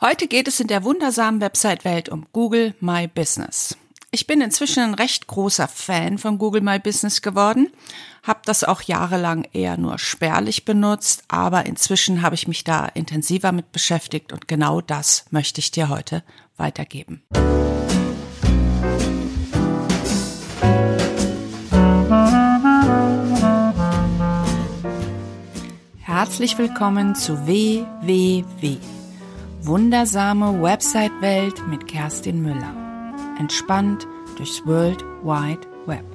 Heute geht es in der wundersamen Website-Welt um Google My Business. Ich bin inzwischen ein recht großer Fan von Google My Business geworden, habe das auch jahrelang eher nur spärlich benutzt, aber inzwischen habe ich mich da intensiver mit beschäftigt und genau das möchte ich dir heute weitergeben. Herzlich willkommen zu WWW Wundersame Website-Welt mit Kerstin Müller. Entspannt durchs World Wide Web.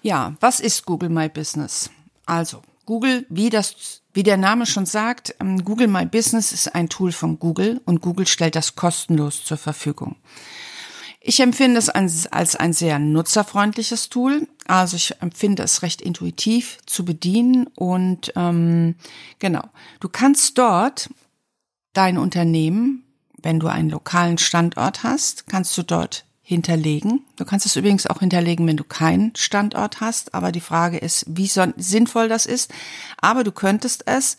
Ja, was ist Google My Business? Also, Google, wie das, wie der Name schon sagt, ähm, Google My Business ist ein Tool von Google und Google stellt das kostenlos zur Verfügung. Ich empfinde es als ein sehr nutzerfreundliches Tool. Also ich empfinde es recht intuitiv zu bedienen und ähm, genau, du kannst dort dein Unternehmen, wenn du einen lokalen Standort hast, kannst du dort hinterlegen. Du kannst es übrigens auch hinterlegen, wenn du keinen Standort hast. Aber die Frage ist, wie sinnvoll das ist. Aber du könntest es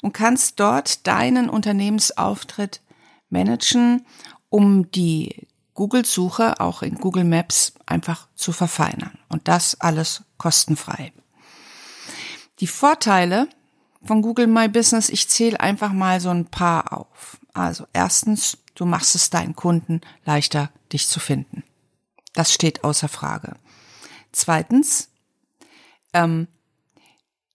und kannst dort deinen Unternehmensauftritt managen, um die Google-Suche auch in Google Maps einfach zu verfeinern. Und das alles kostenfrei. Die Vorteile von Google My Business, ich zähle einfach mal so ein paar auf. Also erstens, du machst es deinen Kunden leichter, dich zu finden. Das steht außer Frage. Zweitens, ähm,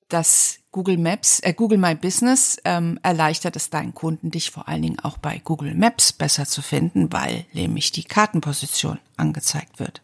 das Google Maps, äh, Google My Business ähm, erleichtert es deinen Kunden, dich vor allen Dingen auch bei Google Maps besser zu finden, weil nämlich die Kartenposition angezeigt wird.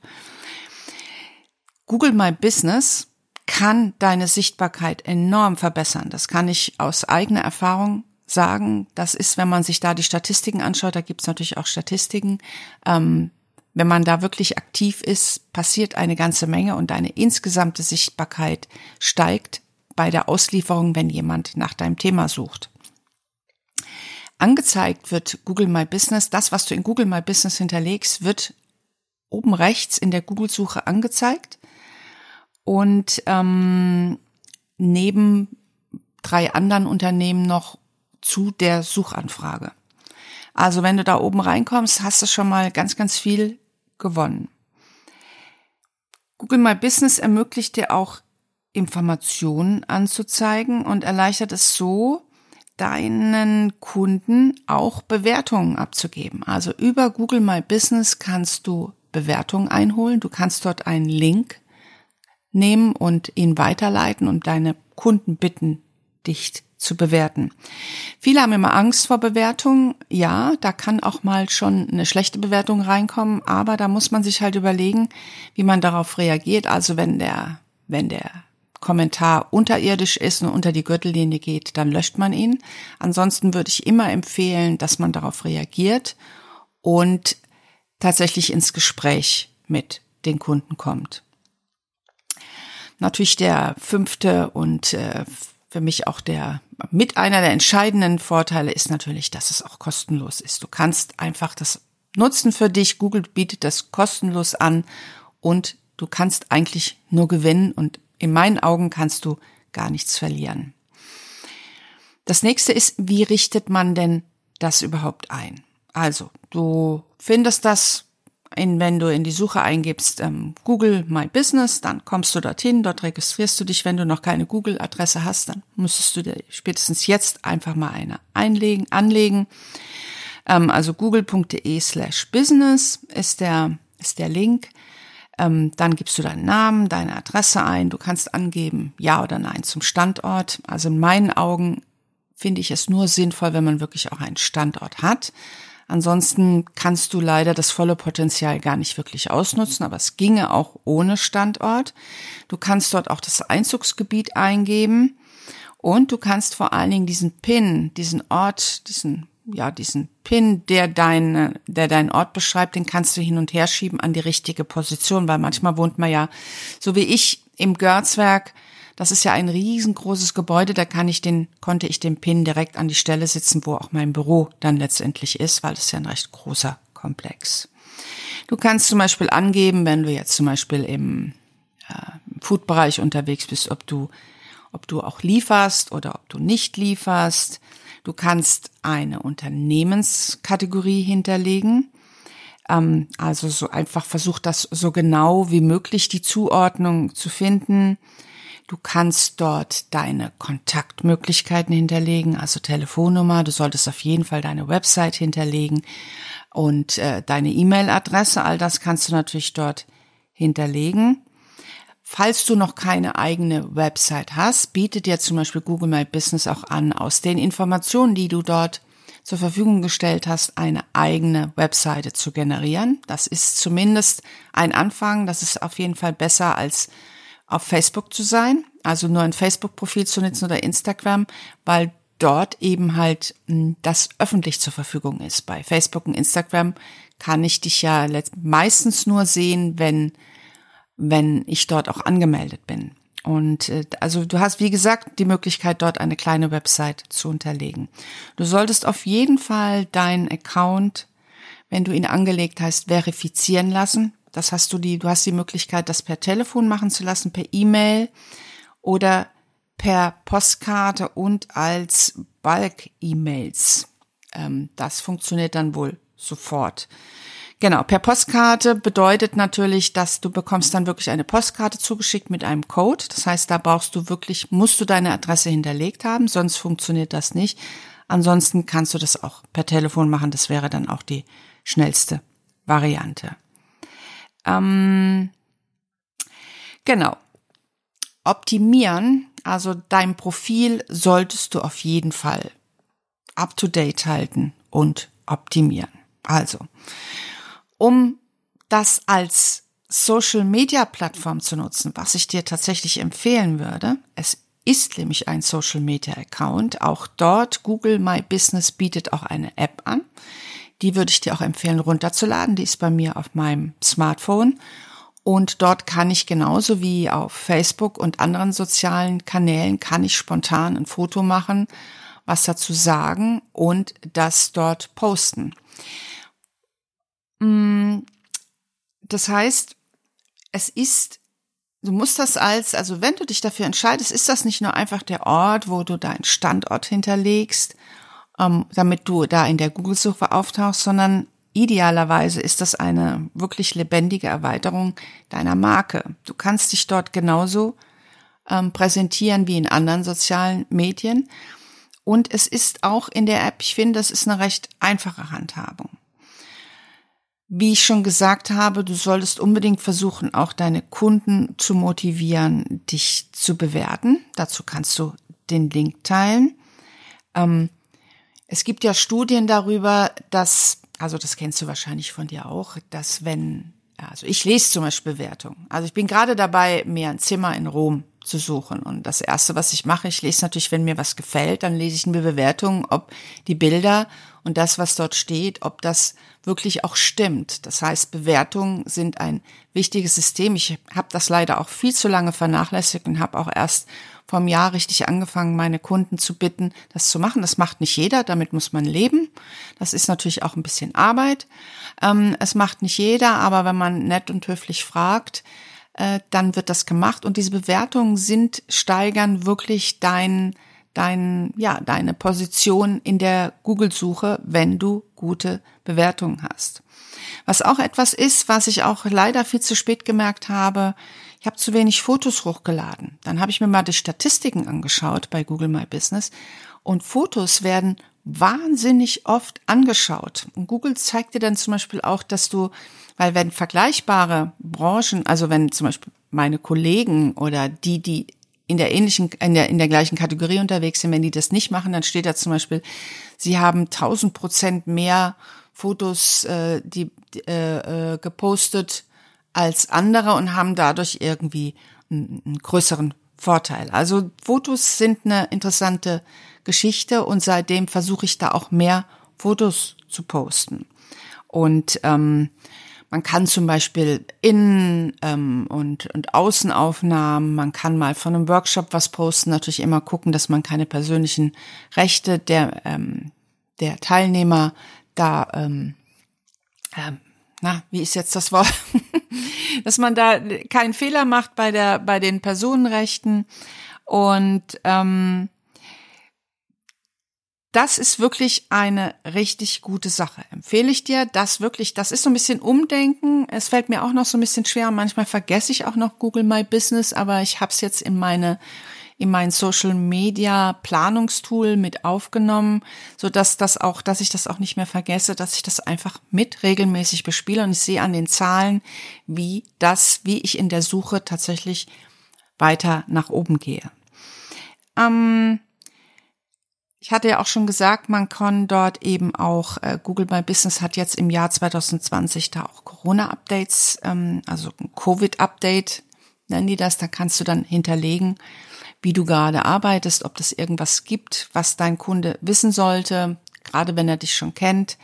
Google My Business kann deine Sichtbarkeit enorm verbessern. Das kann ich aus eigener Erfahrung sagen. Das ist, wenn man sich da die Statistiken anschaut, da gibt es natürlich auch Statistiken. Ähm, wenn man da wirklich aktiv ist, passiert eine ganze Menge und deine insgesamte Sichtbarkeit steigt bei der Auslieferung, wenn jemand nach deinem Thema sucht. Angezeigt wird Google My Business, das, was du in Google My Business hinterlegst, wird oben rechts in der Google-Suche angezeigt und ähm, neben drei anderen Unternehmen noch zu der Suchanfrage. Also wenn du da oben reinkommst, hast du schon mal ganz, ganz viel gewonnen. Google My Business ermöglicht dir auch Informationen anzuzeigen und erleichtert es so, deinen Kunden auch Bewertungen abzugeben. Also über Google My Business kannst du Bewertungen einholen. Du kannst dort einen Link nehmen und ihn weiterleiten und deine Kunden bitten, dich zu bewerten. Viele haben immer Angst vor Bewertungen. Ja, da kann auch mal schon eine schlechte Bewertung reinkommen, aber da muss man sich halt überlegen, wie man darauf reagiert. Also wenn der, wenn der Kommentar unterirdisch ist und unter die Gürtellinie geht, dann löscht man ihn. Ansonsten würde ich immer empfehlen, dass man darauf reagiert und tatsächlich ins Gespräch mit den Kunden kommt. Natürlich der fünfte und äh, für mich auch der mit einer der entscheidenden Vorteile ist natürlich, dass es auch kostenlos ist. Du kannst einfach das nutzen für dich. Google bietet das kostenlos an und du kannst eigentlich nur gewinnen und in meinen Augen kannst du gar nichts verlieren. Das nächste ist, wie richtet man denn das überhaupt ein? Also, du findest das, in, wenn du in die Suche eingibst, ähm, Google My Business, dann kommst du dorthin, dort registrierst du dich. Wenn du noch keine Google-Adresse hast, dann müsstest du dir spätestens jetzt einfach mal eine einlegen, anlegen. Ähm, also google.de slash business ist der, ist der Link. Ähm, dann gibst du deinen Namen, deine Adresse ein. Du kannst angeben, ja oder nein zum Standort. Also in meinen Augen finde ich es nur sinnvoll, wenn man wirklich auch einen Standort hat. Ansonsten kannst du leider das volle Potenzial gar nicht wirklich ausnutzen, aber es ginge auch ohne Standort. Du kannst dort auch das Einzugsgebiet eingeben und du kannst vor allen Dingen diesen PIN, diesen Ort, diesen ja, diesen Pin, der dein, der deinen Ort beschreibt, den kannst du hin und her schieben an die richtige Position, weil manchmal wohnt man ja, so wie ich, im Görzwerk. Das ist ja ein riesengroßes Gebäude, da kann ich den, konnte ich den Pin direkt an die Stelle sitzen, wo auch mein Büro dann letztendlich ist, weil es ja ein recht großer Komplex. Du kannst zum Beispiel angeben, wenn du jetzt zum Beispiel im, äh, Food-Bereich unterwegs bist, ob du, ob du auch lieferst oder ob du nicht lieferst. Du kannst eine Unternehmenskategorie hinterlegen. Ähm, also so einfach versuch das so genau wie möglich die Zuordnung zu finden. Du kannst dort deine Kontaktmöglichkeiten hinterlegen, also Telefonnummer. Du solltest auf jeden Fall deine Website hinterlegen und äh, deine E-Mail-Adresse. All das kannst du natürlich dort hinterlegen. Falls du noch keine eigene Website hast, bietet dir zum Beispiel Google My Business auch an, aus den Informationen, die du dort zur Verfügung gestellt hast, eine eigene Webseite zu generieren. Das ist zumindest ein Anfang. Das ist auf jeden Fall besser als auf Facebook zu sein, also nur ein Facebook-Profil zu nutzen oder Instagram, weil dort eben halt hm, das öffentlich zur Verfügung ist. Bei Facebook und Instagram kann ich dich ja meistens nur sehen, wenn, wenn ich dort auch angemeldet bin. Und äh, also du hast, wie gesagt, die Möglichkeit, dort eine kleine Website zu unterlegen. Du solltest auf jeden Fall deinen Account, wenn du ihn angelegt hast, verifizieren lassen. Das hast du die, du hast die Möglichkeit, das per Telefon machen zu lassen, per E-Mail oder per Postkarte und als Bulk-E-Mails. Ähm, das funktioniert dann wohl sofort. Genau, per Postkarte bedeutet natürlich, dass du bekommst dann wirklich eine Postkarte zugeschickt mit einem Code. Das heißt, da brauchst du wirklich, musst du deine Adresse hinterlegt haben, sonst funktioniert das nicht. Ansonsten kannst du das auch per Telefon machen. Das wäre dann auch die schnellste Variante. Ähm, genau. Optimieren, also dein Profil solltest du auf jeden Fall up to date halten und optimieren. Also, um das als Social Media Plattform zu nutzen, was ich dir tatsächlich empfehlen würde, es ist nämlich ein Social Media Account. Auch dort, Google My Business bietet auch eine App an. Die würde ich dir auch empfehlen, runterzuladen. Die ist bei mir auf meinem Smartphone. Und dort kann ich genauso wie auf Facebook und anderen sozialen Kanälen kann ich spontan ein Foto machen, was dazu sagen und das dort posten. Mm, das heißt, es ist, du musst das als, also wenn du dich dafür entscheidest, ist das nicht nur einfach der Ort, wo du deinen Standort hinterlegst ähm, damit du da in der Google-Suche auftauchst, sondern idealerweise ist das eine wirklich lebendige Erweiterung deiner Marke. Du kannst dich dort genauso ähm, präsentieren wie in anderen sozialen Medien. Und es ist auch in der App, ich finde, das ist eine recht einfache Handhabung. Wie ich schon gesagt habe, du solltest unbedingt versuchen, auch deine Kunden zu motivieren, dich zu bewerten. Dazu kannst du den Link teilen. Ähm, es gibt ja Studien darüber, dass, also das kennst du wahrscheinlich von dir auch, dass wenn, also ich lese zum Beispiel Bewertungen. Also ich bin gerade dabei, mir ein Zimmer in Rom zu suchen. Und das erste, was ich mache, ich lese natürlich, wenn mir was gefällt, dann lese ich eine Bewertung, ob die Bilder und das, was dort steht, ob das wirklich auch stimmt. Das heißt, Bewertungen sind ein wichtiges System. Ich habe das leider auch viel zu lange vernachlässigt und habe auch erst vom Jahr richtig angefangen, meine Kunden zu bitten, das zu machen. Das macht nicht jeder, damit muss man leben. Das ist natürlich auch ein bisschen Arbeit. Ähm, es macht nicht jeder, aber wenn man nett und höflich fragt, äh, dann wird das gemacht. Und diese Bewertungen sind, steigern wirklich dein, dein, ja, deine Position in der Google-Suche, wenn du gute Bewertungen hast. Was auch etwas ist, was ich auch leider viel zu spät gemerkt habe, ich habe zu wenig Fotos hochgeladen. Dann habe ich mir mal die Statistiken angeschaut bei Google My Business und Fotos werden wahnsinnig oft angeschaut. Und Google zeigt dir dann zum Beispiel auch, dass du, weil wenn vergleichbare Branchen, also wenn zum Beispiel meine Kollegen oder die, die in der ähnlichen, in der, in der gleichen Kategorie unterwegs sind, wenn die das nicht machen, dann steht da zum Beispiel, sie haben 1000 Prozent mehr Fotos, äh, die äh, äh, gepostet als andere und haben dadurch irgendwie einen, einen größeren Vorteil. Also Fotos sind eine interessante Geschichte und seitdem versuche ich da auch mehr Fotos zu posten. Und ähm, man kann zum Beispiel Innen- ähm, und, und Außenaufnahmen, man kann mal von einem Workshop was posten, natürlich immer gucken, dass man keine persönlichen Rechte der, ähm, der Teilnehmer da ähm, ähm, na, wie ist jetzt das Wort? Dass man da keinen Fehler macht bei der, bei den Personenrechten und ähm, das ist wirklich eine richtig gute Sache. Empfehle ich dir, das wirklich, das ist so ein bisschen Umdenken. Es fällt mir auch noch so ein bisschen schwer. Manchmal vergesse ich auch noch Google My Business, aber ich habe es jetzt in meine in mein Social Media Planungstool mit aufgenommen, so dass das auch, dass ich das auch nicht mehr vergesse, dass ich das einfach mit regelmäßig bespiele und ich sehe an den Zahlen, wie das, wie ich in der Suche tatsächlich weiter nach oben gehe. Ähm, ich hatte ja auch schon gesagt, man kann dort eben auch, äh, Google My Business hat jetzt im Jahr 2020 da auch Corona-Updates, ähm, also ein Covid-Update nennen die das, da kannst du dann hinterlegen, wie du gerade arbeitest, ob das irgendwas gibt, was dein Kunde wissen sollte, gerade wenn er dich schon kennt.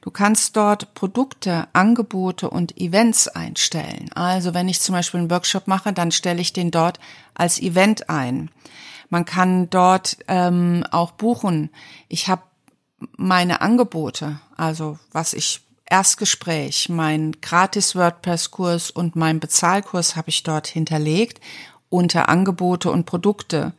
Du kannst dort Produkte, Angebote und Events einstellen. Also wenn ich zum Beispiel einen Workshop mache, dann stelle ich den dort als Event ein. Man kann dort ähm, auch buchen. Ich habe meine Angebote, also was ich Erstgespräch, mein gratis WordPress-Kurs und mein Bezahlkurs habe ich dort hinterlegt unter Angebote und Produkte.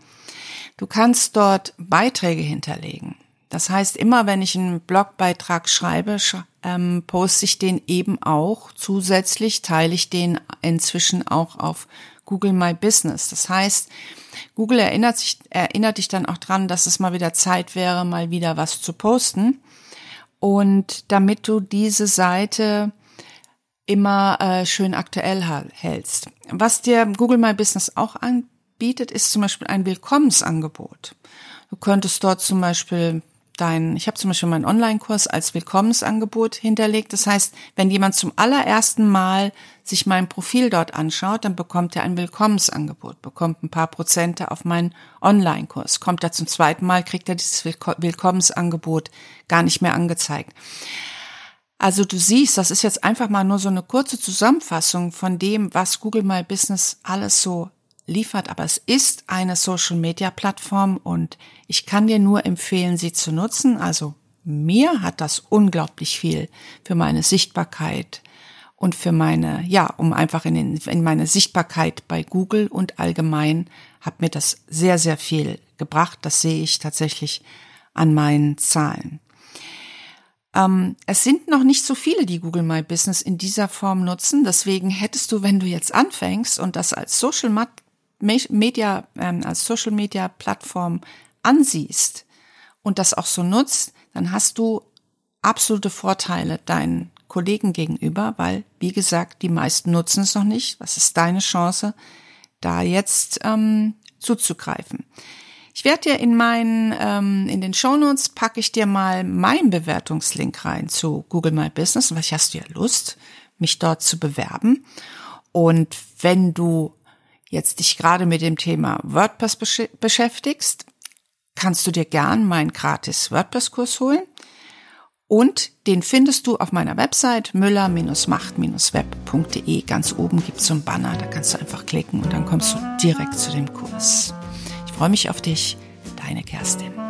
Du kannst dort Beiträge hinterlegen. Das heißt, immer wenn ich einen Blogbeitrag schreibe, ähm, poste ich den eben auch. Zusätzlich teile ich den inzwischen auch auf Google My Business. Das heißt, Google erinnert sich, erinnert dich dann auch dran, dass es mal wieder Zeit wäre, mal wieder was zu posten. Und damit du diese Seite immer äh, schön aktuell hältst. Was dir Google My Business auch anbietet, ist zum Beispiel ein Willkommensangebot. Du könntest dort zum Beispiel dein, ich habe zum Beispiel meinen Online-Kurs als Willkommensangebot hinterlegt. Das heißt, wenn jemand zum allerersten Mal sich mein Profil dort anschaut, dann bekommt er ein Willkommensangebot, bekommt ein paar Prozente auf meinen Online-Kurs. Kommt er zum zweiten Mal, kriegt er dieses Willkommensangebot gar nicht mehr angezeigt. Also du siehst, das ist jetzt einfach mal nur so eine kurze Zusammenfassung von dem, was Google My Business alles so liefert, aber es ist eine Social Media Plattform und ich kann dir nur empfehlen, sie zu nutzen. Also mir hat das unglaublich viel für meine Sichtbarkeit und für meine, ja, um einfach in, den, in meine Sichtbarkeit bei Google und allgemein hat mir das sehr, sehr viel gebracht. Das sehe ich tatsächlich an meinen Zahlen. Ähm, es sind noch nicht so viele, die Google My Business in dieser Form nutzen. Deswegen hättest du, wenn du jetzt anfängst und das als Social Media, ähm, als Social Media Plattform ansiehst und das auch so nutzt, dann hast du absolute Vorteile deinen Kollegen gegenüber, weil, wie gesagt, die meisten nutzen es noch nicht. Was ist deine Chance, da jetzt ähm, zuzugreifen? Ich werde dir in meinen, ähm, in den Shownotes packe ich dir mal meinen Bewertungslink rein zu Google My Business. Und vielleicht hast du ja Lust, mich dort zu bewerben. Und wenn du jetzt dich gerade mit dem Thema WordPress besch beschäftigst, kannst du dir gern meinen gratis WordPress-Kurs holen. Und den findest du auf meiner Website müller-macht-web.de. Ganz oben gibt's so ein Banner, da kannst du einfach klicken und dann kommst du direkt zu dem Kurs freue mich auf dich, deine Kerstin.